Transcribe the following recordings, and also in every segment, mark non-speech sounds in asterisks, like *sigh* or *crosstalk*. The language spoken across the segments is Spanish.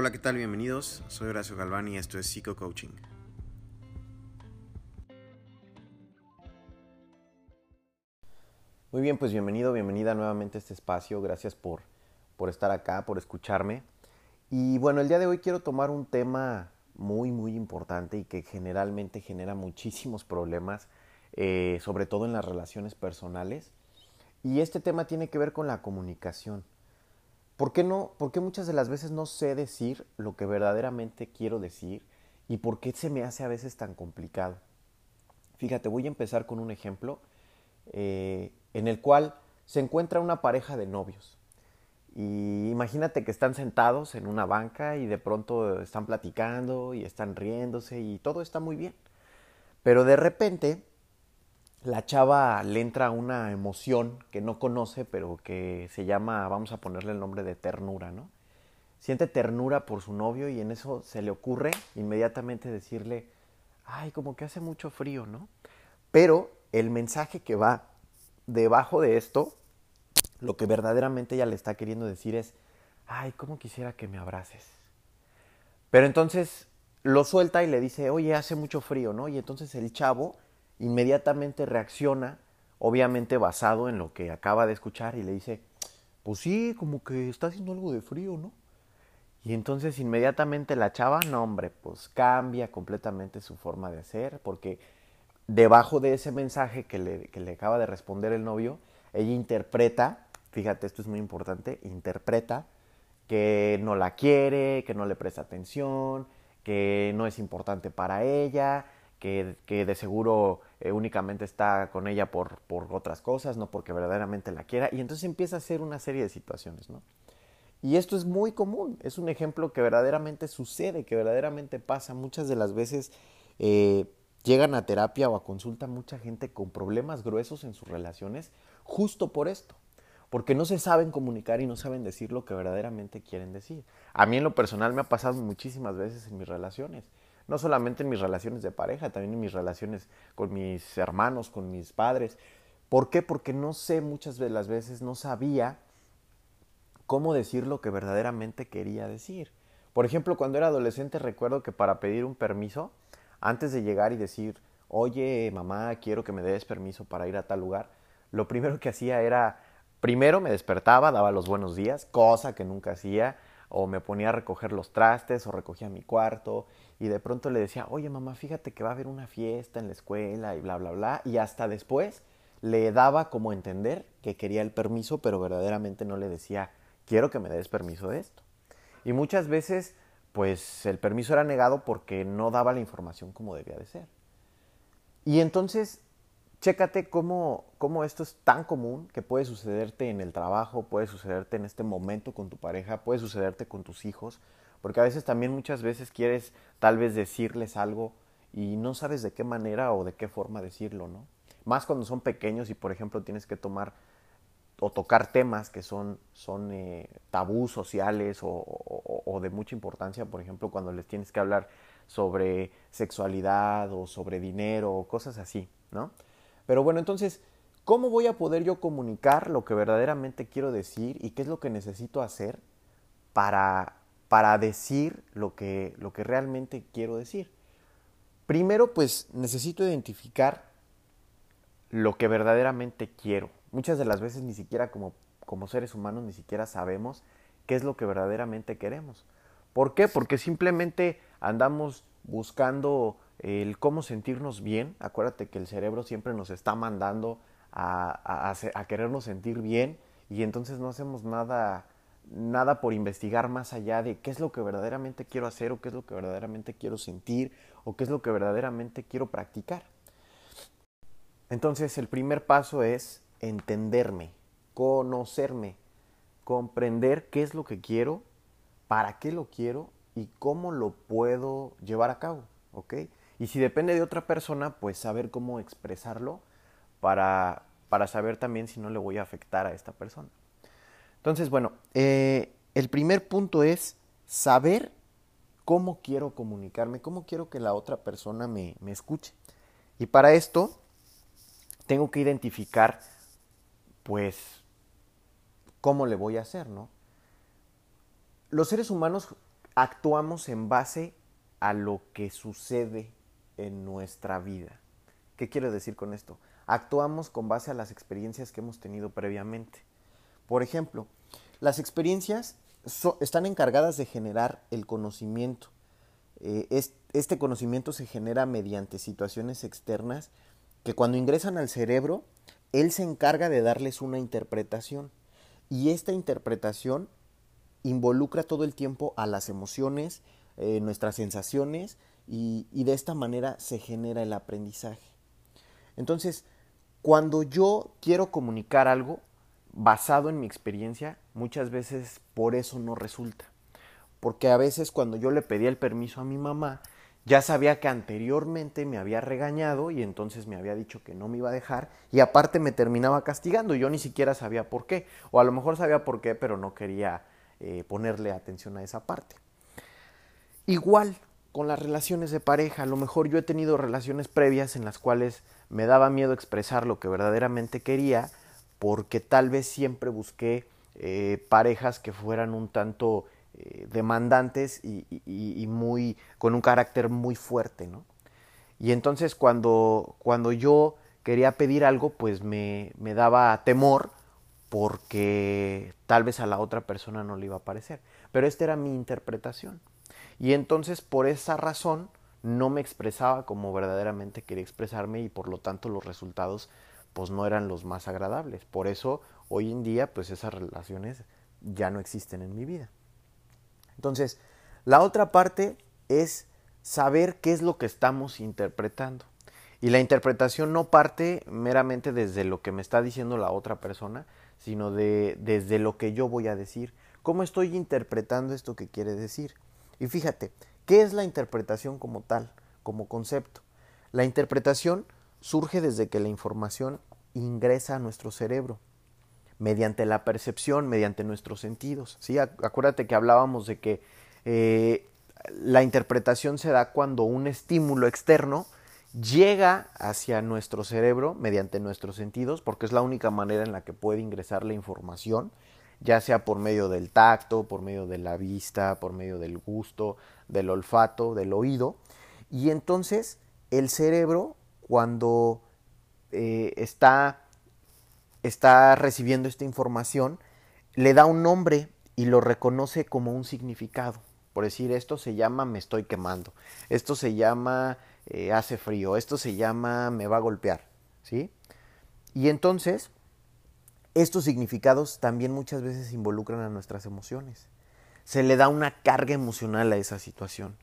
Hola, ¿qué tal? Bienvenidos. Soy Horacio Galván y esto es Psico Coaching. Muy bien, pues bienvenido, bienvenida nuevamente a este espacio. Gracias por, por estar acá, por escucharme. Y bueno, el día de hoy quiero tomar un tema muy, muy importante y que generalmente genera muchísimos problemas, eh, sobre todo en las relaciones personales. Y este tema tiene que ver con la comunicación. ¿Por qué no? ¿Por qué muchas de las veces no sé decir lo que verdaderamente quiero decir? ¿Y por qué se me hace a veces tan complicado? Fíjate, voy a empezar con un ejemplo eh, en el cual se encuentra una pareja de novios. Y imagínate que están sentados en una banca y de pronto están platicando y están riéndose y todo está muy bien. Pero de repente la chava le entra una emoción que no conoce, pero que se llama, vamos a ponerle el nombre de ternura, ¿no? Siente ternura por su novio y en eso se le ocurre inmediatamente decirle, ay, como que hace mucho frío, ¿no? Pero el mensaje que va debajo de esto lo que verdaderamente ella le está queriendo decir es, ay, ¿cómo quisiera que me abraces? Pero entonces lo suelta y le dice, oye, hace mucho frío, ¿no? Y entonces el chavo inmediatamente reacciona, obviamente basado en lo que acaba de escuchar, y le dice, pues sí, como que está haciendo algo de frío, ¿no? Y entonces inmediatamente la chava, no hombre, pues cambia completamente su forma de ser, porque debajo de ese mensaje que le, que le acaba de responder el novio, ella interpreta fíjate, esto es muy importante, interpreta que no la quiere, que no le presta atención, que no es importante para ella, que, que de seguro eh, únicamente está con ella por, por, otras cosas, no porque verdaderamente la quiera, y entonces empieza a hacer una serie de situaciones, ¿no? Y esto es muy común, es un ejemplo que verdaderamente sucede, que verdaderamente pasa. Muchas de las veces eh, llegan a terapia o a consulta mucha gente con problemas gruesos en sus relaciones justo por esto porque no se saben comunicar y no saben decir lo que verdaderamente quieren decir. A mí en lo personal me ha pasado muchísimas veces en mis relaciones, no solamente en mis relaciones de pareja, también en mis relaciones con mis hermanos, con mis padres. ¿Por qué? Porque no sé muchas de las veces, no sabía cómo decir lo que verdaderamente quería decir. Por ejemplo, cuando era adolescente recuerdo que para pedir un permiso, antes de llegar y decir, oye mamá, quiero que me des permiso para ir a tal lugar, lo primero que hacía era Primero me despertaba, daba los buenos días, cosa que nunca hacía, o me ponía a recoger los trastes, o recogía mi cuarto, y de pronto le decía, oye mamá, fíjate que va a haber una fiesta en la escuela, y bla, bla, bla, y hasta después le daba como entender que quería el permiso, pero verdaderamente no le decía, quiero que me des permiso de esto. Y muchas veces, pues el permiso era negado porque no daba la información como debía de ser. Y entonces chécate cómo, cómo, esto es tan común que puede sucederte en el trabajo, puede sucederte en este momento con tu pareja, puede sucederte con tus hijos, porque a veces también muchas veces quieres tal vez decirles algo y no sabes de qué manera o de qué forma decirlo, ¿no? Más cuando son pequeños y por ejemplo tienes que tomar o tocar temas que son, son eh, tabús sociales o, o, o de mucha importancia, por ejemplo cuando les tienes que hablar sobre sexualidad o sobre dinero o cosas así, ¿no? Pero bueno, entonces, ¿cómo voy a poder yo comunicar lo que verdaderamente quiero decir y qué es lo que necesito hacer para, para decir lo que, lo que realmente quiero decir? Primero, pues necesito identificar lo que verdaderamente quiero. Muchas de las veces ni siquiera como, como seres humanos ni siquiera sabemos qué es lo que verdaderamente queremos. ¿Por qué? Porque simplemente andamos buscando el cómo sentirnos bien. Acuérdate que el cerebro siempre nos está mandando a, querernos sentir bien y entonces no hacemos nada, nada por investigar más allá de qué es lo que verdaderamente quiero hacer o qué es lo que verdaderamente quiero sentir o qué es lo que verdaderamente quiero practicar. Entonces el primer paso es entenderme, conocerme, comprender qué es lo que quiero, para qué lo quiero y cómo lo puedo llevar a cabo, ¿ok? Y si depende de otra persona, pues saber cómo expresarlo para, para saber también si no le voy a afectar a esta persona. Entonces, bueno, eh, el primer punto es saber cómo quiero comunicarme, cómo quiero que la otra persona me, me escuche. Y para esto tengo que identificar, pues, cómo le voy a hacer, ¿no? Los seres humanos actuamos en base a lo que sucede en nuestra vida. ¿Qué quiero decir con esto? Actuamos con base a las experiencias que hemos tenido previamente. Por ejemplo, las experiencias están encargadas de generar el conocimiento. Eh, este conocimiento se genera mediante situaciones externas que cuando ingresan al cerebro, él se encarga de darles una interpretación. Y esta interpretación involucra todo el tiempo a las emociones, eh, nuestras sensaciones, y, de esta manera se genera el aprendizaje. Entonces, cuando yo quiero comunicar algo basado en mi experiencia, muchas veces por eso no resulta. Porque a veces cuando yo le pedía el permiso a mi mamá, ya sabía que anteriormente me había regañado y entonces me había dicho que no me iba a dejar y aparte me terminaba castigando. Yo ni siquiera sabía por qué. O a lo mejor sabía por qué, pero no quería eh, ponerle atención a esa parte. Igual con las relaciones de pareja. A lo mejor yo he tenido relaciones previas en las cuales me daba miedo expresar lo que verdaderamente quería porque tal vez siempre busqué eh, parejas que fueran un tanto eh, demandantes y, muy con un carácter muy fuerte, ¿no? Y entonces cuando, cuando yo quería pedir algo, pues me, me daba temor porque tal vez a la otra persona no le iba a parecer. Pero esta era mi interpretación. Y entonces por esa razón no me expresaba como verdaderamente quería expresarme y por lo tanto los resultados pues no eran los más agradables. Por eso hoy en día pues esas relaciones ya no existen en mi vida. Entonces, la otra parte es saber qué es lo que estamos interpretando. Y la interpretación no parte meramente desde lo que me está diciendo la otra persona, sino de, desde lo que yo voy a decir. ¿Cómo estoy interpretando esto que quiere decir? Y fíjate, ¿qué es la interpretación como tal, como concepto? La interpretación surge desde que la información ingresa a nuestro cerebro mediante la percepción, mediante nuestros sentidos. ¿sí? Acuérdate que hablábamos de que eh, la interpretación se da cuando un estímulo externo llega hacia nuestro cerebro mediante nuestros sentidos, porque es la única manera en la que puede ingresar la información, ya sea por medio del tacto, por medio de la vista, por medio del gusto, del olfato, del oído. Y entonces el cerebro, cuando eh, está está recibiendo esta información, le da un nombre y lo reconoce como un significado. Por decir, esto se llama me estoy quemando, esto se llama eh, hace frío, esto se llama me va a golpear, ¿sí? Y entonces, estos significados también muchas veces involucran a nuestras emociones. Se le da una carga emocional a esa situación.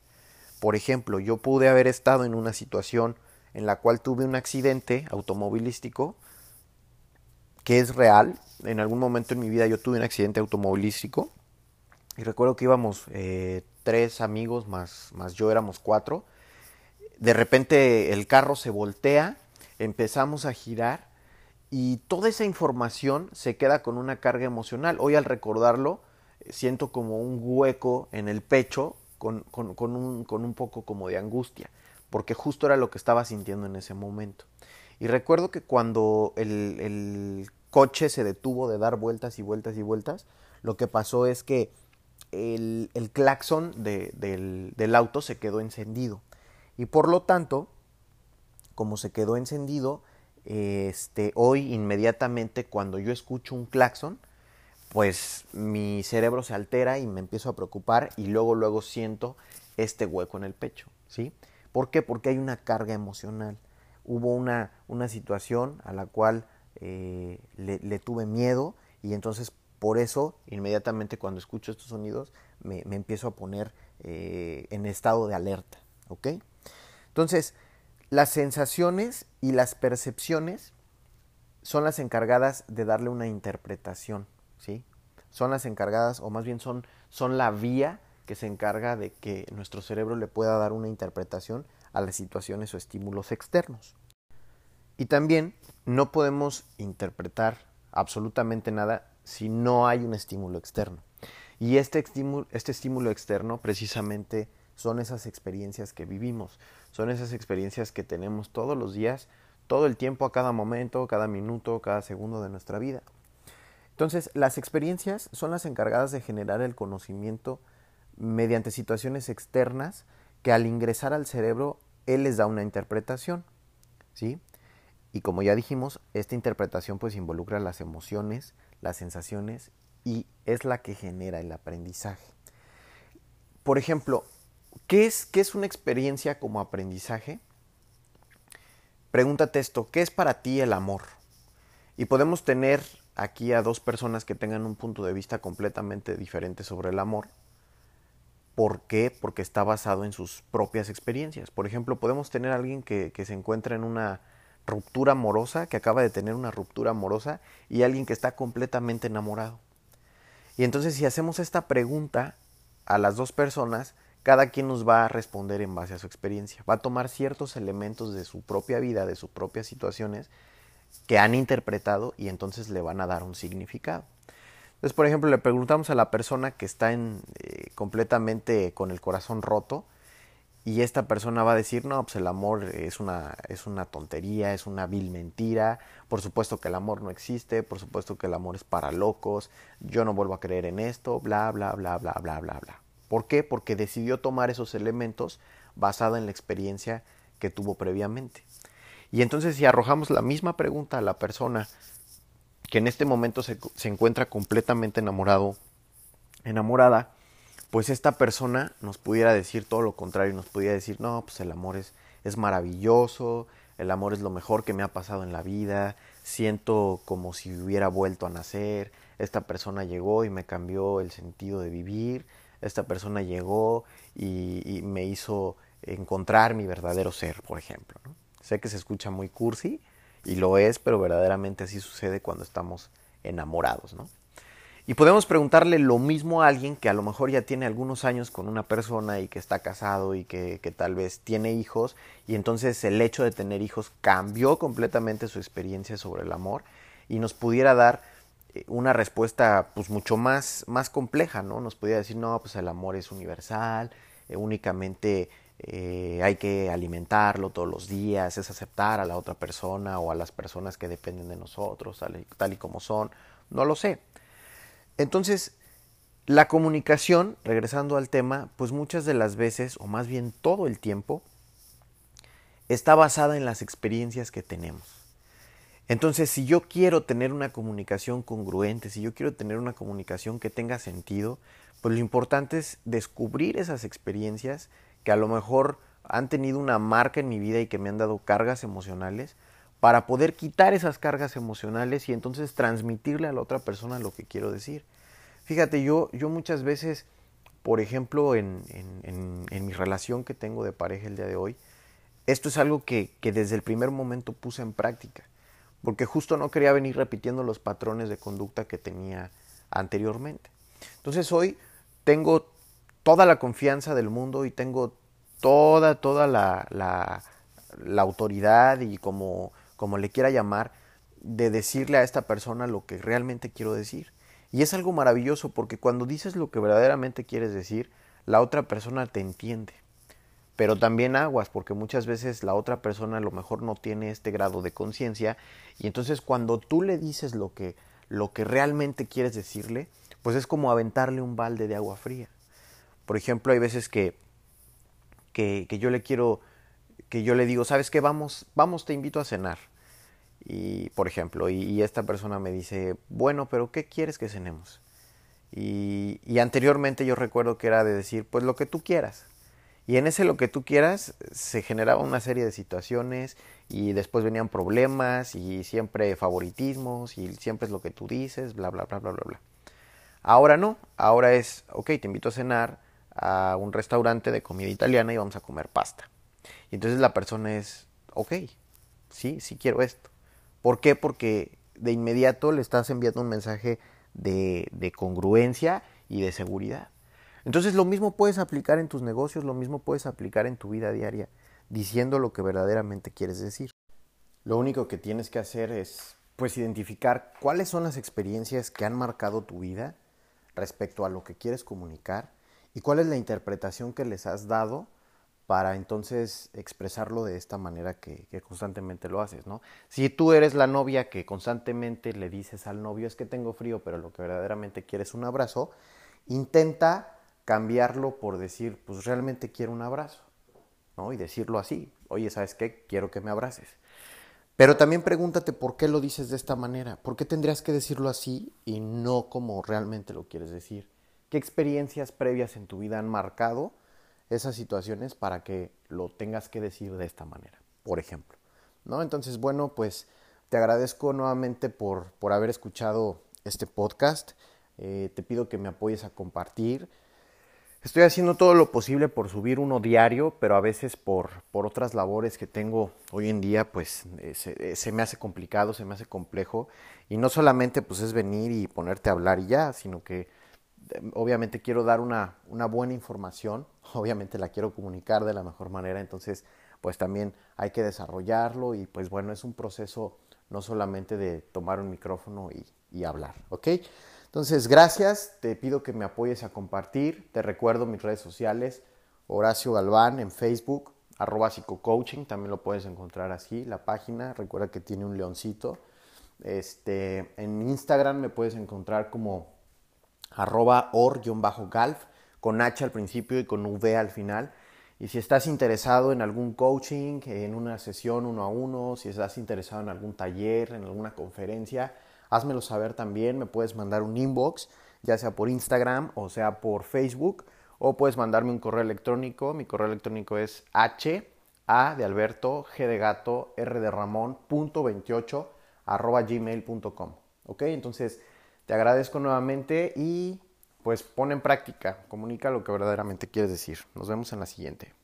Por ejemplo, yo pude haber estado en una situación en la cual tuve un accidente automovilístico que es real. En algún momento en mi vida yo tuve un accidente automovilístico y recuerdo que íbamos eh, tres amigos más, más yo éramos cuatro. De repente el carro se voltea, empezamos a girar y toda esa información se queda con una carga emocional. Hoy al recordarlo siento como un hueco en el pecho con, con, con, un, con un poco como de angustia, porque justo era lo que estaba sintiendo en ese momento. Y recuerdo que cuando el, el coche se detuvo de dar vueltas y vueltas y vueltas, lo que pasó es que el, el claxon del, del auto se quedó encendido. Y por lo tanto, como se quedó encendido, este, hoy inmediatamente cuando yo escucho un claxon, pues mi cerebro se altera y me empiezo a preocupar y luego luego siento este hueco en el pecho, ¿sí? ¿Por qué? Porque hay una carga emocional. Hubo una, una situación a la cual eh, le, tuve miedo y entonces por eso inmediatamente cuando escucho estos sonidos me, empiezo a poner eh, en estado de alerta. ¿Ok? Entonces, las sensaciones y las percepciones son las encargadas de darle una interpretación, ¿sí? Son las encargadas, o más bien son, son la vía que se encarga de que nuestro cerebro le pueda dar una interpretación a las situaciones o estímulos externos. Y también no podemos interpretar absolutamente nada si no hay un estímulo externo. Y este estímulo, este estímulo externo precisamente son esas experiencias que vivimos, son esas experiencias que tenemos todos los días, todo el tiempo, a cada momento, cada minuto, cada segundo de nuestra vida. Entonces, las experiencias son las encargadas de generar el conocimiento mediante situaciones externas que al ingresar al cerebro él les da una interpretación, ¿sí? Y como ya dijimos, esta interpretación pues involucra las emociones, las sensaciones y es la que genera el aprendizaje. Por ejemplo, ¿qué es, qué es una experiencia como aprendizaje? Pregúntate esto, ¿qué es para ti el amor? Y podemos tener aquí a dos personas que tengan un punto de vista completamente diferente sobre el amor. ¿Por qué? Porque está basado en sus propias experiencias. Por ejemplo, podemos tener a alguien que, que se encuentra en una ruptura amorosa, que acaba de tener una ruptura amorosa, y alguien que está completamente enamorado. Y entonces si hacemos esta pregunta a las dos personas, cada quien nos va a responder en base a su experiencia. Va a tomar ciertos elementos de su propia vida, de sus propias situaciones, que han interpretado y entonces le van a dar un significado. Entonces, por ejemplo, le preguntamos a la persona que está en, eh, completamente con el corazón roto, y esta persona va a decir, no, pues el amor es una, es una tontería, es una vil mentira, por supuesto que el amor no existe, por supuesto que el amor es para locos, yo no vuelvo a creer en esto, bla, bla, bla, bla, bla, bla, bla. ¿Por qué? Porque decidió tomar esos elementos basada en la experiencia que tuvo previamente. Y entonces si arrojamos la misma pregunta a la persona que en este momento se, se encuentra completamente enamorado, enamorada, pues esta persona nos pudiera decir todo lo contrario, nos pudiera decir, no, pues el amor es, es maravilloso, el amor es lo mejor que me ha pasado en la vida, siento como si hubiera vuelto a nacer, esta persona llegó y me cambió el sentido de vivir, esta persona llegó y, me hizo encontrar mi verdadero ser, por ejemplo. Sé que se escucha muy cursi y lo es, pero verdaderamente así sucede cuando estamos enamorados, ¿no? Y podemos preguntarle lo mismo a alguien que a lo mejor ya tiene algunos años con una persona y que está casado y que, tal vez tiene hijos y entonces el hecho de tener hijos cambió completamente su experiencia sobre el amor y nos pudiera dar una respuesta pues mucho más, más compleja, ¿no? Nos pudiera decir, no, pues el amor es universal, eh, únicamente eh, hay que alimentarlo todos los días, es aceptar a la otra persona o a las personas que dependen de nosotros, tal y como son, no lo sé. Entonces, la comunicación, regresando al tema, pues muchas de las veces, o más bien todo el tiempo, está basada en las experiencias que tenemos. Entonces, si yo quiero tener una comunicación congruente, si yo quiero tener una comunicación que tenga sentido, pues lo importante es descubrir esas experiencias que a lo mejor han tenido una marca en mi vida y que me han dado cargas emocionales, para poder quitar esas cargas emocionales y entonces transmitirle a la otra persona lo que quiero decir. Fíjate, yo, yo muchas veces, por ejemplo, en, en, mi relación que tengo de pareja el día de hoy, esto es algo que, que desde el primer momento puse en práctica, porque justo no quería venir repitiendo los patrones de conducta que tenía anteriormente. Entonces hoy tengo toda la confianza del mundo y tengo toda, toda la, la, autoridad y como como le quiera llamar, de decirle a esta persona lo que realmente quiero decir. Y es algo maravilloso porque cuando dices lo que verdaderamente quieres decir, la otra persona te entiende. Pero también aguas, porque muchas veces la otra persona a lo mejor no tiene este grado de conciencia y entonces cuando tú le dices lo que, lo que realmente quieres decirle, pues es como aventarle un balde de agua fría. Por ejemplo, hay veces que, que, que yo le quiero que yo le digo, ¿sabes qué? Vamos, vamos, te invito a cenar. Y, por ejemplo, y, esta persona me dice, bueno, pero ¿qué quieres que cenemos? Y, y, anteriormente yo recuerdo que era de decir, pues lo que tú quieras. Y en ese lo que tú quieras se generaba una serie de situaciones y después venían problemas y siempre favoritismos y siempre es lo que tú dices, bla, bla, bla, bla, bla, bla. Ahora no, ahora es, ok, te invito a cenar a un restaurante de comida italiana y vamos a comer pasta. Y entonces la persona es, ok, sí, sí quiero esto. ¿Por qué? Porque de inmediato le estás enviando un mensaje de, de congruencia y de seguridad. Entonces lo mismo puedes aplicar en tus negocios, lo mismo puedes aplicar en tu vida diaria, diciendo lo que verdaderamente quieres decir. Lo único que tienes que hacer es pues identificar cuáles son las experiencias que han marcado tu vida respecto a lo que quieres comunicar y cuál es la interpretación que les has dado para entonces expresarlo de esta manera que, constantemente lo haces, ¿no? Si tú eres la novia que constantemente le dices al novio es que tengo frío, pero lo que verdaderamente quieres es un abrazo, intenta cambiarlo por decir, pues realmente quiero un abrazo, ¿no? Y decirlo así, oye, ¿sabes qué? Quiero que me abraces. Pero también pregúntate por qué lo dices de esta manera, por qué tendrías que decirlo así y no como realmente lo quieres decir. ¿Qué experiencias previas en tu vida han marcado esas situaciones para que lo tengas que decir de esta manera, por ejemplo? ¿No? Entonces, bueno, pues te agradezco nuevamente por, por haber escuchado este podcast. Eh, te pido que me apoyes a compartir. Estoy haciendo todo lo posible por subir uno diario, pero a veces por, por otras labores que tengo hoy en día, pues eh, se, eh, se, me hace complicado, se me hace complejo. Y no solamente pues es venir y ponerte a hablar y ya, sino que obviamente quiero dar una, una buena información, *laughs* obviamente la quiero comunicar de la mejor manera, entonces pues también hay que desarrollarlo y pues bueno, es un proceso no solamente de tomar un micrófono y, hablar, ¿ok? Entonces, gracias, te pido que me apoyes a compartir, te recuerdo mis redes sociales, Horacio Galván en Facebook, arroba psicocoaching, también lo puedes encontrar así, la página, recuerda que tiene un leoncito. Este, en Instagram me puedes encontrar como arroba or-galf, con H al principio y con V al final. Y si estás interesado en algún coaching, en una sesión uno a uno, si estás interesado en algún taller, en alguna conferencia, házmelo saber también. Me puedes mandar un inbox, ya sea por Instagram o sea por Facebook, o puedes mandarme un correo electrónico. Mi correo electrónico es h a de Alberto, g de gato, r de Ramón, punto 28, arroba gmail.com. ¿Ok? Entonces, te agradezco nuevamente y pues pon en práctica, comunica lo que verdaderamente quieres decir. Nos vemos en la siguiente.